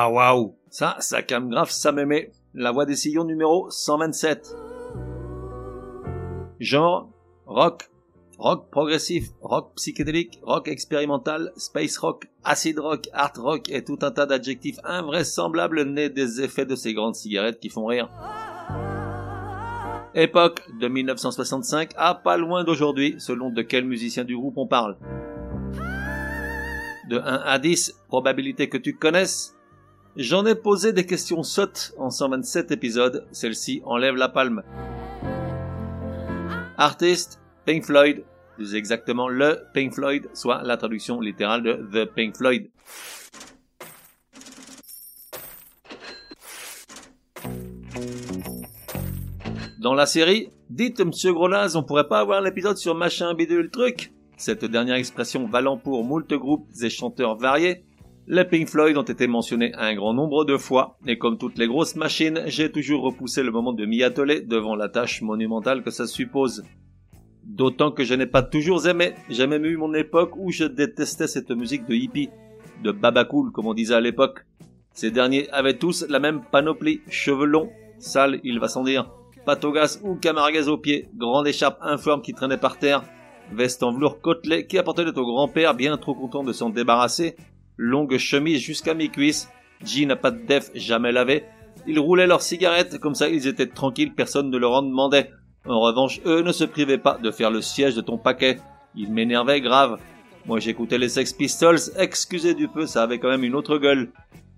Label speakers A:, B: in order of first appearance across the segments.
A: Ah waouh Ça, ça calme grave, ça m'aimait. La voix des sillons numéro 127. Genre, rock, rock progressif, rock psychédélique, rock expérimental, space rock, acid rock, art rock et tout un tas d'adjectifs invraisemblables nés des effets de ces grandes cigarettes qui font rire. Époque de 1965 à pas loin d'aujourd'hui, selon de quel musicien du groupe on parle. De 1 à 10, probabilité que tu connaisses J'en ai posé des questions sottes en 127 épisodes, celle-ci enlève la palme. Artiste, Pink Floyd, plus exactement le Pink Floyd, soit la traduction littérale de The Pink Floyd. Dans la série, dites Monsieur Gronaz, on pourrait pas avoir l'épisode sur machin bidule truc? Cette dernière expression valant pour moult groupes et chanteurs variés, les Pink Floyd ont été mentionnés un grand nombre de fois, et comme toutes les grosses machines, j'ai toujours repoussé le moment de m'y atteler devant la tâche monumentale que ça suppose. D'autant que je n'ai pas toujours aimé, j'ai même eu mon époque où je détestais cette musique de hippie, de babacool comme on disait à l'époque. Ces derniers avaient tous la même panoplie, cheveux longs, sales, il va sans dire, patogas ou camarguez aux pieds, grande écharpe informe qui traînait par terre, veste en velours côtelé qui appartenait au grand-père bien trop content de s'en débarrasser, longue chemise jusqu'à mi-cuisse, jean à pas de def jamais lavé. Ils roulaient leurs cigarettes, comme ça ils étaient tranquilles, personne ne leur en demandait. En revanche, eux ne se privaient pas de faire le siège de ton paquet. Ils m'énervaient grave. Moi j'écoutais les Sex Pistols, excusez du peu, ça avait quand même une autre gueule.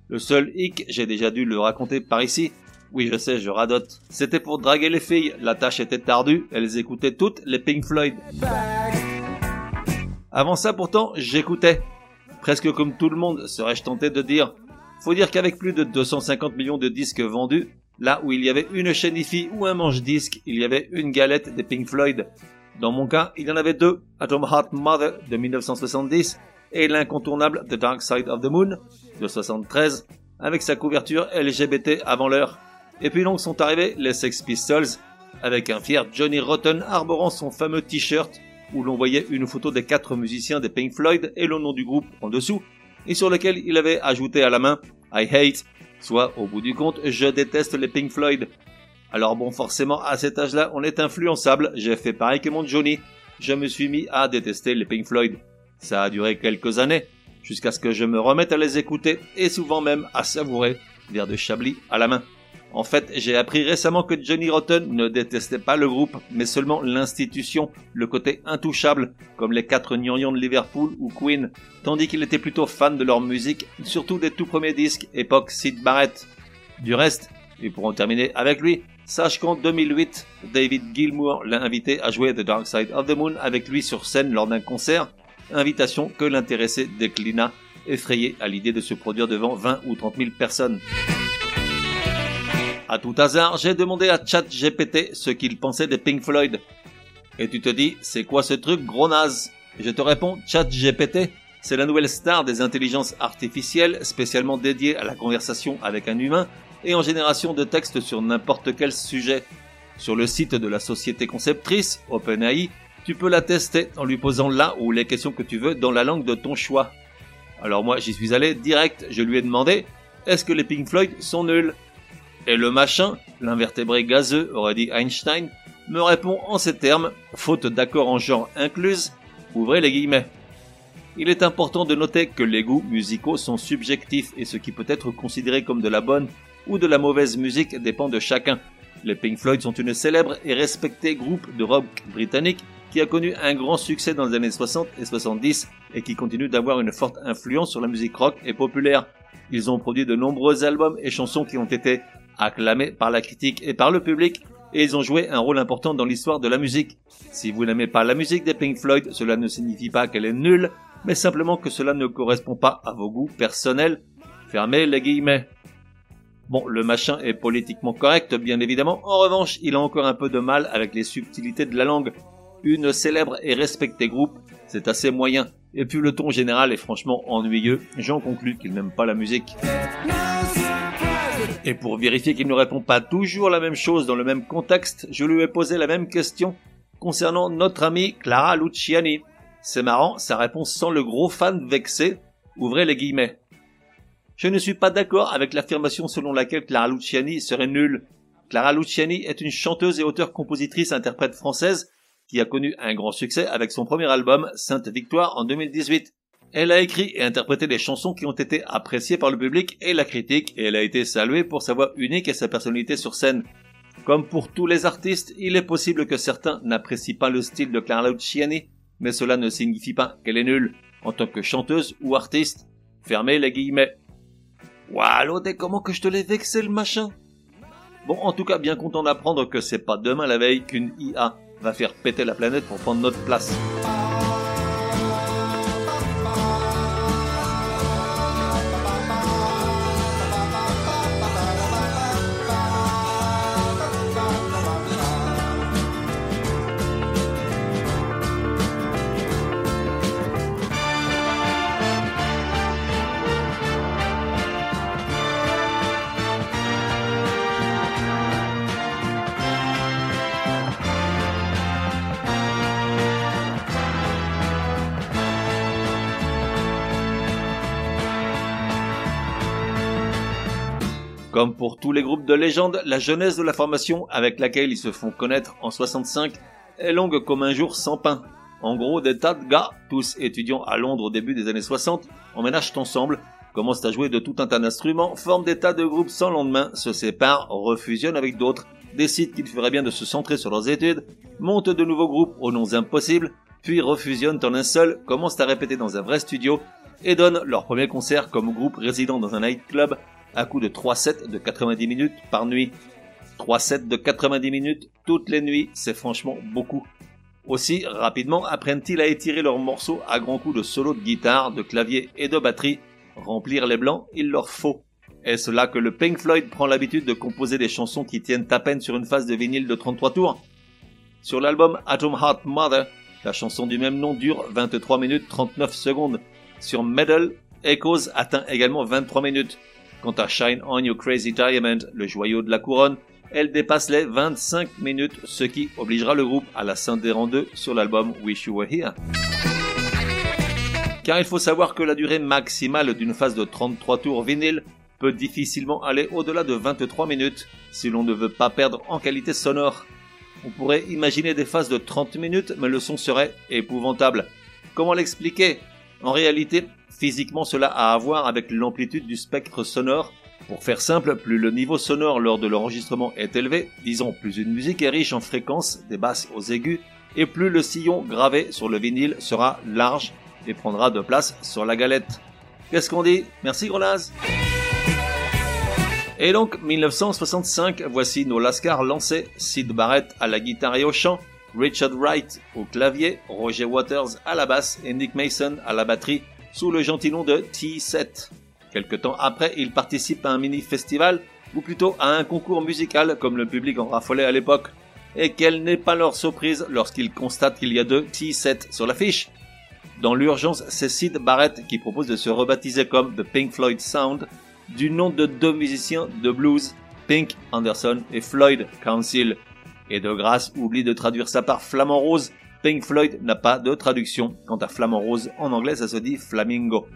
A: Le seul hic, j'ai déjà dû le raconter par ici. Oui, je sais, je radote. C'était pour draguer les filles. La tâche était tardue. Elles écoutaient toutes les Pink Floyd. Avant ça, pourtant, j'écoutais presque comme tout le monde, serais-je tenté de dire. Faut dire qu'avec plus de 250 millions de disques vendus, là où il y avait une chaîne ou un manche-disque, il y avait une galette des Pink Floyd. Dans mon cas, il y en avait deux, Atom Heart Mother de 1970 et l'incontournable The Dark Side of the Moon de 73, avec sa couverture LGBT avant l'heure. Et puis donc sont arrivés les Sex Pistols, avec un fier Johnny Rotten arborant son fameux t-shirt où l'on voyait une photo des quatre musiciens des Pink Floyd et le nom du groupe en dessous, et sur lequel il avait ajouté à la main I hate, soit au bout du compte je déteste les Pink Floyd. Alors bon, forcément, à cet âge-là, on est influençable, j'ai fait pareil que mon Johnny, je me suis mis à détester les Pink Floyd. Ça a duré quelques années, jusqu'à ce que je me remette à les écouter, et souvent même à savourer, vers de Chablis à la main. En fait, j'ai appris récemment que Johnny Rotten ne détestait pas le groupe, mais seulement l'institution, le côté intouchable, comme les quatre gnangnans de Liverpool ou Queen, tandis qu'il était plutôt fan de leur musique, surtout des tout premiers disques, époque Sid Barrett. Du reste, et pour en terminer avec lui, sache qu'en 2008, David Gilmour l'a invité à jouer The Dark Side of the Moon avec lui sur scène lors d'un concert, invitation que l'intéressé déclina, effrayé à l'idée de se produire devant 20 ou 30 000 personnes. À tout hasard, j'ai demandé à ChatGPT ce qu'il pensait des Pink Floyd. Et tu te dis, c'est quoi ce truc gros naze? Je te réponds, ChatGPT, c'est la nouvelle star des intelligences artificielles spécialement dédiée à la conversation avec un humain et en génération de textes sur n'importe quel sujet. Sur le site de la société conceptrice, OpenAI, tu peux la tester en lui posant là ou les questions que tu veux dans la langue de ton choix. Alors moi j'y suis allé direct, je lui ai demandé est-ce que les Pink Floyd sont nuls? Et le machin, l'invertébré gazeux, aurait dit Einstein, me répond en ces termes, faute d'accord en genre incluse, ouvrez les guillemets. Il est important de noter que les goûts musicaux sont subjectifs et ce qui peut être considéré comme de la bonne ou de la mauvaise musique dépend de chacun. Les Pink Floyd sont une célèbre et respectée groupe de rock britannique qui a connu un grand succès dans les années 60 et 70 et qui continue d'avoir une forte influence sur la musique rock et populaire. Ils ont produit de nombreux albums et chansons qui ont été acclamés par la critique et par le public et ils ont joué un rôle important dans l'histoire de la musique. Si vous n'aimez pas la musique des Pink Floyd, cela ne signifie pas qu'elle est nulle, mais simplement que cela ne correspond pas à vos goûts personnels. Fermez les guillemets. Bon, le machin est politiquement correct, bien évidemment. En revanche, il a encore un peu de mal avec les subtilités de la langue. Une célèbre et respectée groupe, c'est assez moyen. Et puis le ton général est franchement ennuyeux. J'en conclus qu'il n'aime pas la musique. Et pour vérifier qu'il ne répond pas toujours la même chose dans le même contexte, je lui ai posé la même question concernant notre amie Clara Luciani. C'est marrant, sa réponse sent le gros fan vexé. Ouvrez les guillemets. Je ne suis pas d'accord avec l'affirmation selon laquelle Clara Luciani serait nulle. Clara Luciani est une chanteuse et auteure-compositrice-interprète française qui a connu un grand succès avec son premier album Sainte Victoire en 2018. Elle a écrit et interprété des chansons qui ont été appréciées par le public et la critique et elle a été saluée pour sa voix unique et sa personnalité sur scène. Comme pour tous les artistes, il est possible que certains n'apprécient pas le style de Clara Luciani, mais cela ne signifie pas qu'elle est nulle en tant que chanteuse ou artiste. Fermez les guillemets. Wallo, t'es comment que je te l'ai vexé le machin Bon, en tout cas, bien content d'apprendre que c'est pas demain la veille qu'une IA va faire péter la planète pour prendre notre place. Comme pour tous les groupes de légende, la jeunesse de la formation avec laquelle ils se font connaître en 65 est longue comme un jour sans pain. En gros, des tas de gars, tous étudiants à Londres au début des années 60, emménagent ensemble, commencent à jouer de tout un tas d'instruments, forment des tas de groupes sans lendemain, se séparent, refusionnent avec d'autres, décident qu'il ferait bien de se centrer sur leurs études, montent de nouveaux groupes aux noms impossibles, puis refusionnent en un seul, commencent à répéter dans un vrai studio, et donnent leur premier concert comme groupe résident dans un nightclub à coup de 3 sets de 90 minutes par nuit. 3 sets de 90 minutes toutes les nuits, c'est franchement beaucoup. Aussi, rapidement apprennent-ils à étirer leurs morceaux à grands coups de solo de guitare, de clavier et de batterie. Remplir les blancs, il leur faut. Est-ce là que le Pink Floyd prend l'habitude de composer des chansons qui tiennent à peine sur une phase de vinyle de 33 tours Sur l'album Atom Heart Mother, la chanson du même nom dure 23 minutes 39 secondes. Sur Metal, Echoes atteint également 23 minutes. Quant à Shine On You Crazy Diamond, le joyau de la couronne, elle dépasse les 25 minutes, ce qui obligera le groupe à la scinder en deux sur l'album Wish You Were Here. Car il faut savoir que la durée maximale d'une phase de 33 tours vinyle peut difficilement aller au-delà de 23 minutes si l'on ne veut pas perdre en qualité sonore. On pourrait imaginer des phases de 30 minutes, mais le son serait épouvantable. Comment l'expliquer? En réalité, Physiquement, cela a à voir avec l'amplitude du spectre sonore. Pour faire simple, plus le niveau sonore lors de l'enregistrement est élevé, disons plus une musique est riche en fréquences, des basses aux aigus, et plus le sillon gravé sur le vinyle sera large et prendra de place sur la galette. Qu'est-ce qu'on dit? Merci Grenaz Et donc, 1965, voici nos Lascars lancés, Sid Barrett à la guitare et au chant, Richard Wright au clavier, Roger Waters à la basse et Nick Mason à la batterie sous le gentil nom de T7. Quelque temps après, ils participent à un mini-festival, ou plutôt à un concours musical comme le public en raffolait à l'époque. Et quelle n'est pas leur surprise lorsqu'ils constatent qu'il y a deux T7 sur l'affiche Dans l'urgence, c'est Sid Barrett qui propose de se rebaptiser comme The Pink Floyd Sound, du nom de deux musiciens de blues, Pink Anderson et Floyd Council. Et de grâce, oublie de traduire ça par Flamand Rose. Pink Floyd n'a pas de traduction. Quant à Flamand Rose, en anglais, ça se dit Flamingo.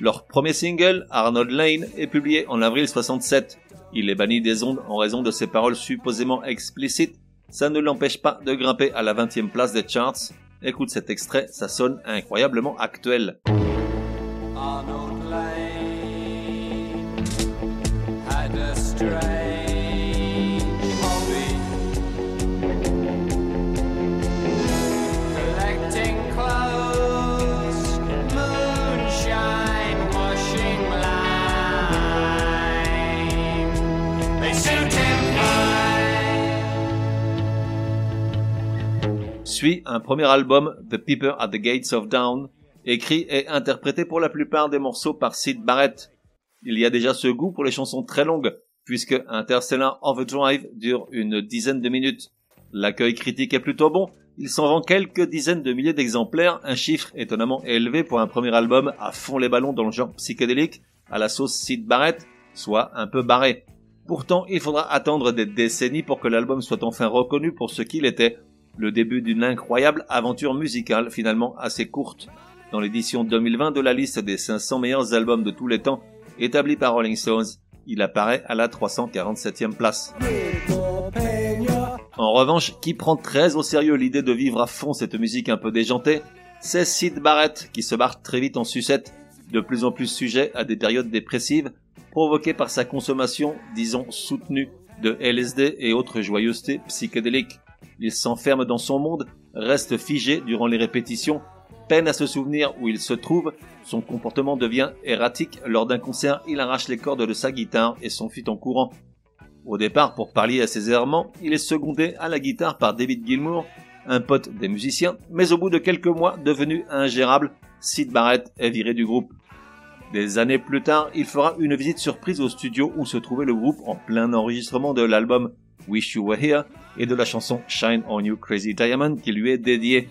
A: Leur premier single, Arnold Lane, est publié en avril 67. Il est banni des ondes en raison de ses paroles supposément explicites. Ça ne l'empêche pas de grimper à la 20e place des charts. Écoute cet extrait, ça sonne incroyablement actuel. Suit un premier album, The People at the Gates of Dawn, écrit et interprété pour la plupart des morceaux par Sid Barrett. Il y a déjà ce goût pour les chansons très longues, puisque Interstellar Overdrive dure une dizaine de minutes. L'accueil critique est plutôt bon, il s'en vend quelques dizaines de milliers d'exemplaires, un chiffre étonnamment élevé pour un premier album à fond les ballons dans le genre psychédélique, à la sauce Sid Barrett, soit un peu barré. Pourtant, il faudra attendre des décennies pour que l'album soit enfin reconnu pour ce qu'il était, le début d'une incroyable aventure musicale finalement assez courte. Dans l'édition 2020 de la liste des 500 meilleurs albums de tous les temps, établie par Rolling Stones, il apparaît à la 347e place. En revanche, qui prend très au sérieux l'idée de vivre à fond cette musique un peu déjantée, c'est Sid Barrett qui se barre très vite en sucette, de plus en plus sujet à des périodes dépressives, provoquées par sa consommation, disons, soutenue de LSD et autres joyeusetés psychédéliques. Il s'enferme dans son monde, reste figé durant les répétitions, peine à se souvenir où il se trouve, son comportement devient erratique, lors d'un concert il arrache les cordes de sa guitare et s'enfuit en courant. Au départ, pour pallier à ses errements, il est secondé à la guitare par David Gilmour, un pote des musiciens, mais au bout de quelques mois devenu ingérable, Sid Barrett est viré du groupe. Des années plus tard, il fera une visite surprise au studio où se trouvait le groupe en plein enregistrement de l'album Wish You Were Here et de la chanson Shine on You Crazy Diamond qui lui est dédiée.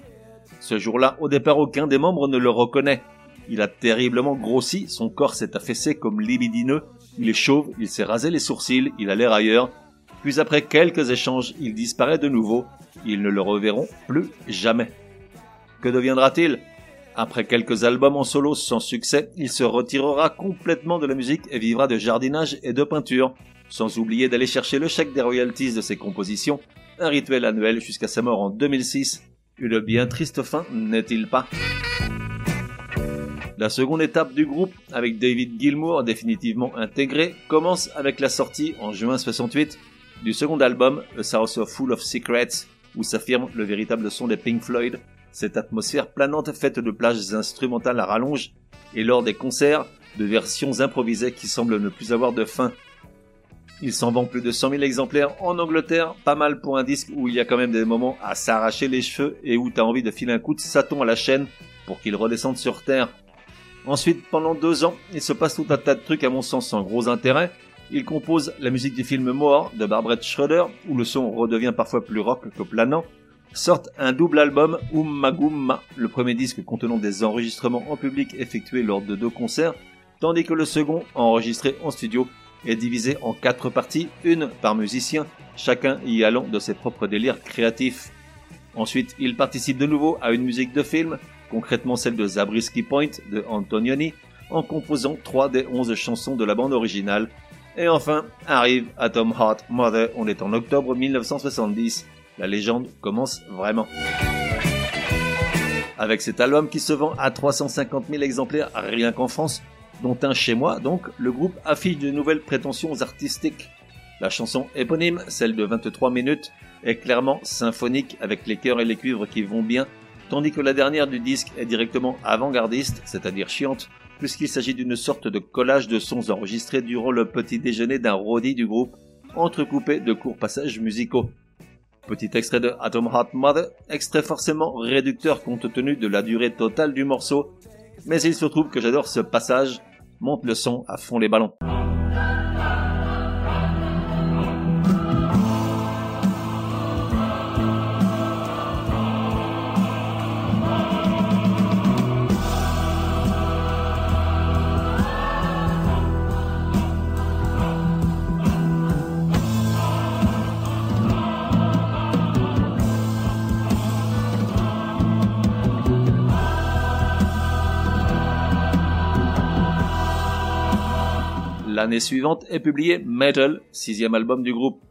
A: Ce jour-là, au départ, aucun des membres ne le reconnaît. Il a terriblement grossi, son corps s'est affaissé comme libidineux, il est chauve, il s'est rasé les sourcils, il a l'air ailleurs. Puis après quelques échanges, il disparaît de nouveau. Ils ne le reverront plus jamais. Que deviendra-t-il? Après quelques albums en solo sans succès, il se retirera complètement de la musique et vivra de jardinage et de peinture sans oublier d'aller chercher le chèque des royalties de ses compositions, un rituel annuel jusqu'à sa mort en 2006. Une bien triste fin, n'est-il pas? La seconde étape du groupe, avec David Gilmour définitivement intégré, commence avec la sortie en juin 68 du second album, A South Full of Secrets, où s'affirme le véritable son des Pink Floyd, cette atmosphère planante faite de plages instrumentales à rallonge, et lors des concerts, de versions improvisées qui semblent ne plus avoir de fin, il s'en vend plus de 100 000 exemplaires en Angleterre, pas mal pour un disque où il y a quand même des moments à s'arracher les cheveux et où t'as envie de filer un coup de saton à la chaîne pour qu'il redescende sur Terre. Ensuite, pendant deux ans, il se passe tout un tas de trucs à mon sens sans gros intérêt. Il compose la musique du film Moore de Barbara Schroeder, où le son redevient parfois plus rock que planant. Sorte un double album, Umma le premier disque contenant des enregistrements en public effectués lors de deux concerts, tandis que le second, enregistré en studio, est divisé en quatre parties, une par musicien, chacun y allant de ses propres délires créatifs. Ensuite, il participe de nouveau à une musique de film, concrètement celle de Zabriskie Point de Antonioni, en composant trois des onze chansons de la bande originale. Et enfin, arrive Atom Heart Mother, on est en octobre 1970. La légende commence vraiment. Avec cet album qui se vend à 350 000 exemplaires rien qu'en France, dont un chez moi, donc, le groupe affiche de nouvelles prétentions artistiques. La chanson éponyme, celle de 23 minutes, est clairement symphonique avec les chœurs et les cuivres qui vont bien, tandis que la dernière du disque est directement avant-gardiste, c'est-à-dire chiante, puisqu'il s'agit d'une sorte de collage de sons enregistrés durant le petit déjeuner d'un roadie du groupe, entrecoupé de courts passages musicaux. Petit extrait de Atom Heart Mother, extrait forcément réducteur compte tenu de la durée totale du morceau, mais il se trouve que j'adore ce passage monte le son à fond les ballons. L'année suivante est publié Metal, sixième album du groupe.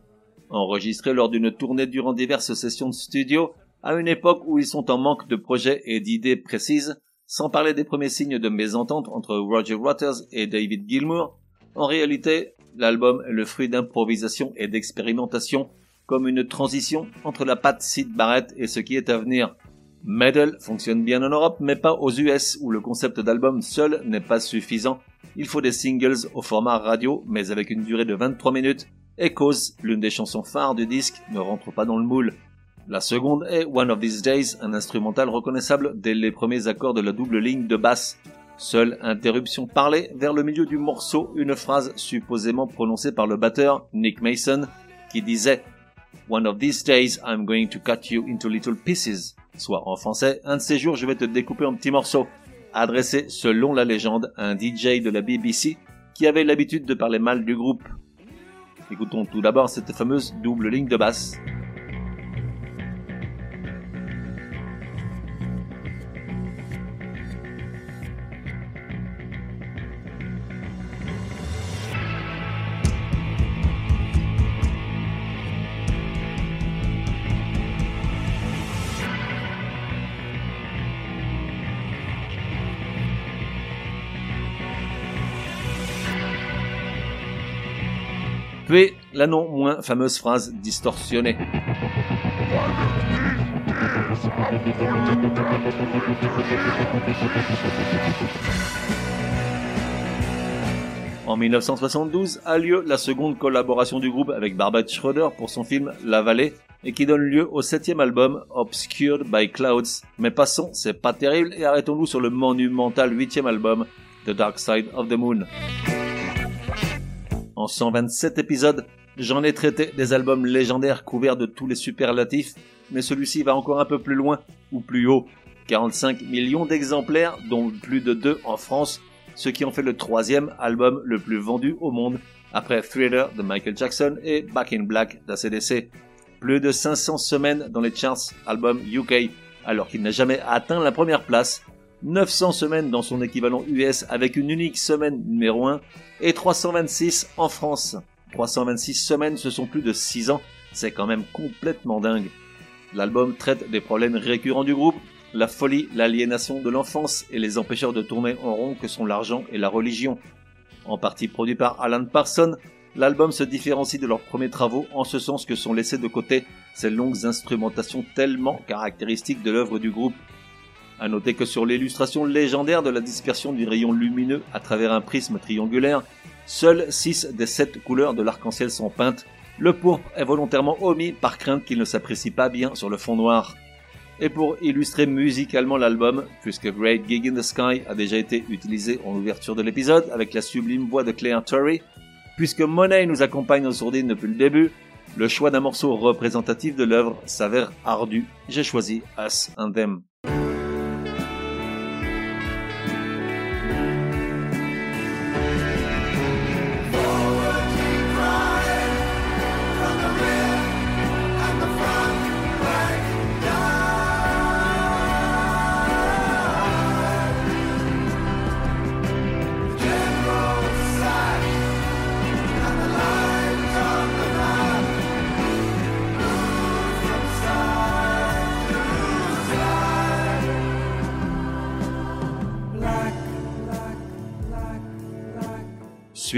A: Enregistré lors d'une tournée durant diverses sessions de studio, à une époque où ils sont en manque de projets et d'idées précises, sans parler des premiers signes de mésentente entre Roger Waters et David Gilmour, en réalité, l'album est le fruit d'improvisation et d'expérimentation, comme une transition entre la patte Sid Barrett et ce qui est à venir. Metal fonctionne bien en Europe, mais pas aux US, où le concept d'album seul n'est pas suffisant. Il faut des singles au format radio, mais avec une durée de 23 minutes, Echoes, l'une des chansons phares du disque, ne rentre pas dans le moule. La seconde est One of These Days, un instrumental reconnaissable dès les premiers accords de la double ligne de basse. Seule interruption parlée vers le milieu du morceau, une phrase supposément prononcée par le batteur Nick Mason qui disait One of these days I'm going to cut you into little pieces. Soit en français, un de ces jours je vais te découper en petits morceaux. Adressé selon la légende à un DJ de la BBC qui avait l'habitude de parler mal du groupe. Écoutons tout d'abord cette fameuse double ligne de basse. La non moins fameuse phrase distorsionnée. En 1972 a lieu la seconde collaboration du groupe avec Barbara Schroeder pour son film La Vallée et qui donne lieu au septième album Obscured by Clouds. Mais passons, c'est pas terrible et arrêtons-nous sur le monumental huitième album The Dark Side of the Moon. En 127 épisodes, j'en ai traité des albums légendaires couverts de tous les superlatifs, mais celui-ci va encore un peu plus loin, ou plus haut. 45 millions d'exemplaires, dont plus de deux en France, ce qui en fait le troisième album le plus vendu au monde, après Thriller de Michael Jackson et Back in Black d'ACDC. Plus de 500 semaines dans les charts album UK, alors qu'il n'a jamais atteint la première place, 900 semaines dans son équivalent US avec une unique semaine numéro 1 et 326 en France. 326 semaines, ce sont plus de 6 ans, c'est quand même complètement dingue. L'album traite des problèmes récurrents du groupe, la folie, l'aliénation de l'enfance et les empêcheurs de tourner en rond que sont l'argent et la religion. En partie produit par Alan Parsons, l'album se différencie de leurs premiers travaux en ce sens que sont laissés de côté ces longues instrumentations tellement caractéristiques de l'œuvre du groupe à noter que sur l'illustration légendaire de la dispersion du rayon lumineux à travers un prisme triangulaire, seules 6 des 7 couleurs de l'arc-en-ciel sont peintes. Le pourpre est volontairement omis par crainte qu'il ne s'apprécie pas bien sur le fond noir. Et pour illustrer musicalement l'album, puisque Great Gig in the Sky a déjà été utilisé en ouverture de l'épisode avec la sublime voix de Claire Turry, puisque Monet nous accompagne aux sourdines depuis le début, le choix d'un morceau représentatif de l'œuvre s'avère ardu. J'ai choisi Us and Them.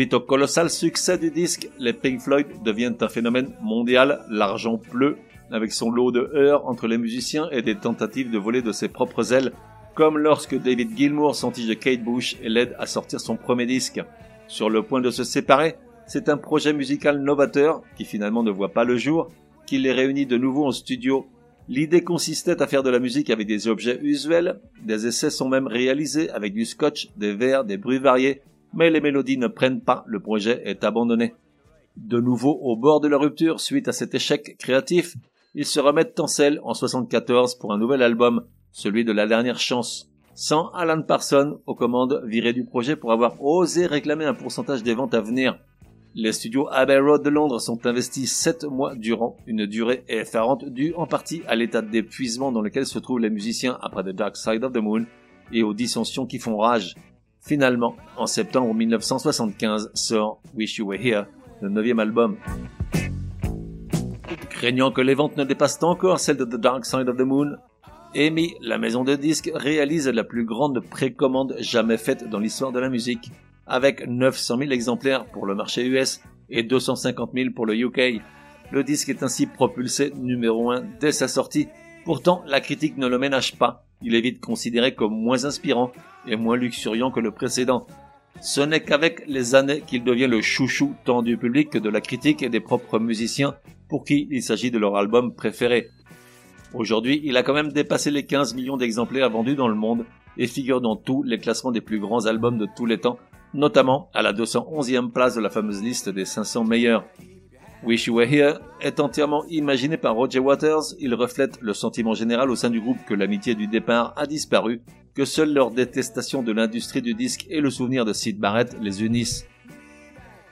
A: Suite au colossal succès du disque, les Pink Floyd deviennent un phénomène mondial, l'argent pleut, avec son lot de heurts entre les musiciens et des tentatives de voler de ses propres ailes, comme lorsque David Gilmour s'entige Kate Bush et l'aide à sortir son premier disque. Sur le point de se séparer, c'est un projet musical novateur, qui finalement ne voit pas le jour, qui les réunit de nouveau en studio. L'idée consistait à faire de la musique avec des objets usuels, des essais sont même réalisés avec du scotch, des verres, des bruits variés, mais les mélodies ne prennent pas, le projet est abandonné. De nouveau au bord de la rupture suite à cet échec créatif, ils se remettent en selle en 74 pour un nouvel album, celui de la dernière chance, sans Alan Parsons aux commandes viré du projet pour avoir osé réclamer un pourcentage des ventes à venir. Les studios Abbey Road de Londres sont investis sept mois durant, une durée effarante due en partie à l'état d'épuisement dans lequel se trouvent les musiciens après The Dark Side of the Moon et aux dissensions qui font rage. Finalement, en septembre 1975 sort Wish You Were Here, le neuvième album. Craignant que les ventes ne dépassent encore celles de The Dark Side of the Moon, EMI, la maison de disques, réalise la plus grande précommande jamais faite dans l'histoire de la musique, avec 900 000 exemplaires pour le marché US et 250 000 pour le UK. Le disque est ainsi propulsé numéro 1 dès sa sortie. Pourtant, la critique ne le ménage pas. Il est vite considéré comme moins inspirant et moins luxuriant que le précédent. Ce n'est qu'avec les années qu'il devient le chouchou tant du public que de la critique et des propres musiciens pour qui il s'agit de leur album préféré. Aujourd'hui, il a quand même dépassé les 15 millions d'exemplaires vendus dans le monde et figure dans tous les classements des plus grands albums de tous les temps, notamment à la 211e place de la fameuse liste des 500 meilleurs. Wish You Were Here est entièrement imaginé par Roger Waters, il reflète le sentiment général au sein du groupe que l'amitié du départ a disparu, que seule leur détestation de l'industrie du disque et le souvenir de Sid Barrett les unissent.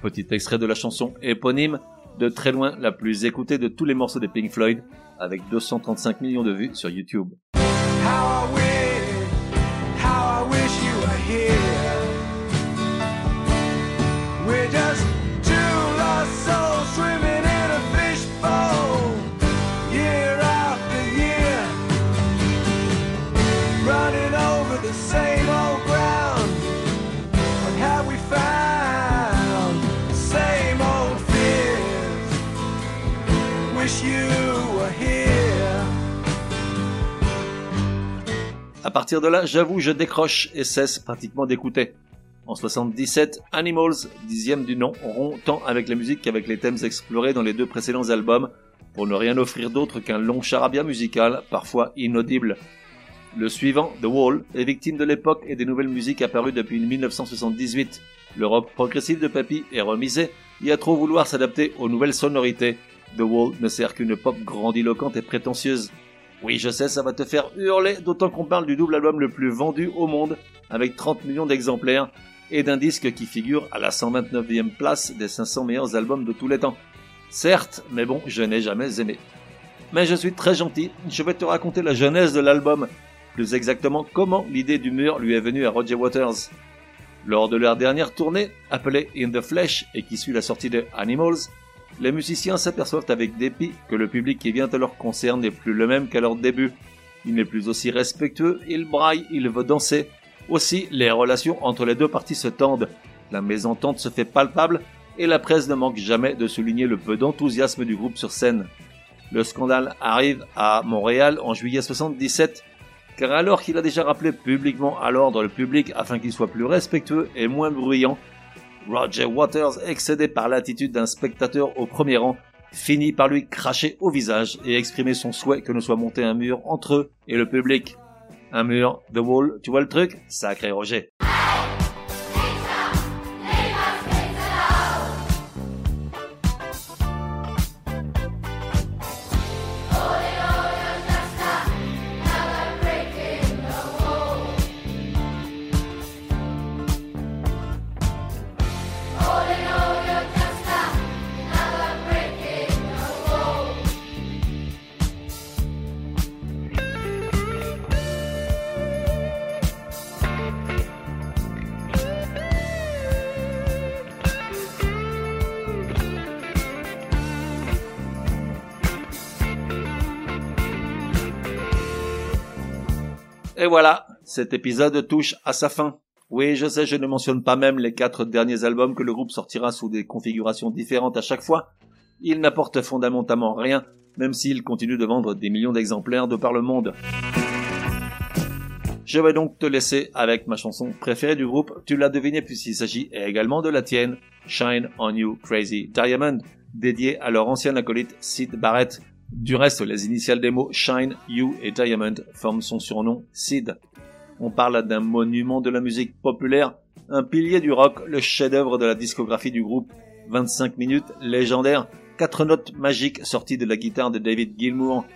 A: Petit extrait de la chanson éponyme, de très loin la plus écoutée de tous les morceaux des Pink Floyd, avec 235 millions de vues sur YouTube. À partir de là, j'avoue, je décroche et cesse pratiquement d'écouter. En 77, Animals, dixième du nom, rompt tant avec la musique qu'avec les thèmes explorés dans les deux précédents albums, pour ne rien offrir d'autre qu'un long charabia musical, parfois inaudible. Le suivant, The Wall, est victime de l'époque et des nouvelles musiques apparues depuis 1978. Le rock progressif de Papy est remisé, et à trop vouloir s'adapter aux nouvelles sonorités. The Wall ne sert qu'une pop grandiloquente et prétentieuse. Oui, je sais, ça va te faire hurler, d'autant qu'on parle du double album le plus vendu au monde, avec 30 millions d'exemplaires, et d'un disque qui figure à la 129e place des 500 meilleurs albums de tous les temps. Certes, mais bon, je n'ai jamais aimé. Mais je suis très gentil, je vais te raconter la genèse de l'album, plus exactement comment l'idée du mur lui est venue à Roger Waters. Lors de leur dernière tournée, appelée In the Flesh et qui suit la sortie de Animals, les musiciens s'aperçoivent avec dépit que le public qui vient à leur concert n'est plus le même qu'à leur début. Il n'est plus aussi respectueux, il braille, il veut danser. Aussi, les relations entre les deux parties se tendent. La mésentente se fait palpable et la presse ne manque jamais de souligner le peu d'enthousiasme du groupe sur scène. Le scandale arrive à Montréal en juillet 77, car alors qu'il a déjà rappelé publiquement à l'ordre le public afin qu'il soit plus respectueux et moins bruyant, Roger Waters, excédé par l'attitude d'un spectateur au premier rang, finit par lui cracher au visage et exprimer son souhait que ne soit monté un mur entre eux et le public. Un mur, The Wall, tu vois le truc Sacré Roger. Cet épisode touche à sa fin. Oui, je sais, je ne mentionne pas même les quatre derniers albums que le groupe sortira sous des configurations différentes à chaque fois. Ils n'apportent fondamentalement rien, même s'ils continuent de vendre des millions d'exemplaires de par le monde. Je vais donc te laisser avec ma chanson préférée du groupe. Tu l'as deviné puisqu'il s'agit également de la tienne, Shine on You Crazy Diamond, dédiée à leur ancien acolyte Sid Barrett, du reste, les initiales des mots Shine, You et Diamond forment son surnom Sid. On parle d'un monument de la musique populaire, un pilier du rock, le chef-d'œuvre de la discographie du groupe. 25 minutes légendaires, quatre notes magiques sorties de la guitare de David Gilmour.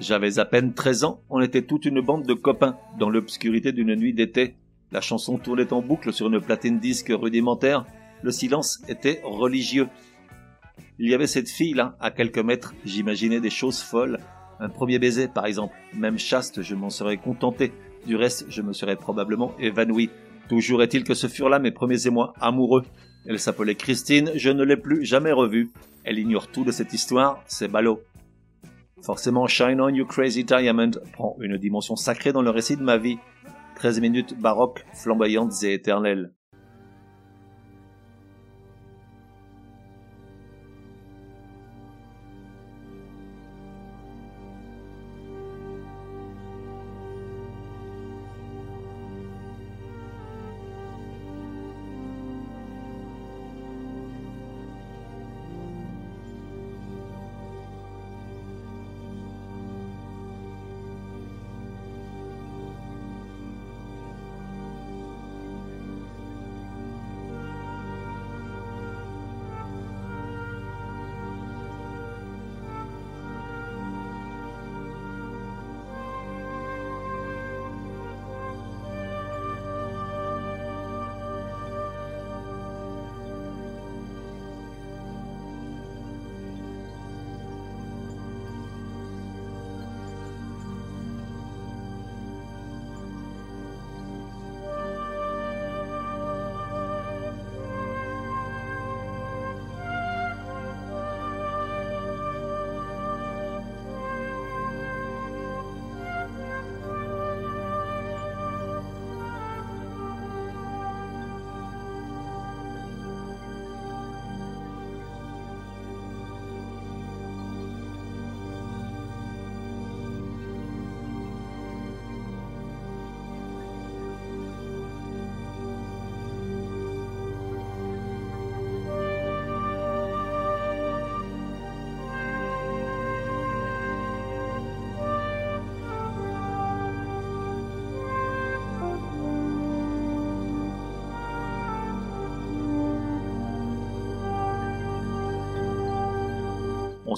A: J'avais à peine 13 ans, on était toute une bande de copains dans l'obscurité d'une nuit d'été. La chanson tournait en boucle sur une platine disque rudimentaire. Le silence était religieux. Il y avait cette fille-là, à quelques mètres, j'imaginais des choses folles. Un premier baiser, par exemple. Même chaste, je m'en serais contenté. Du reste, je me serais probablement évanoui. Toujours est-il que ce furent là mes premiers émois amoureux. Elle s'appelait Christine, je ne l'ai plus jamais revue. Elle ignore tout de cette histoire, c'est ballot. Forcément, Shine On You Crazy Diamond prend une dimension sacrée dans le récit de ma vie. 13 minutes baroques, flamboyantes et éternelles.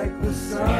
B: Like the sun.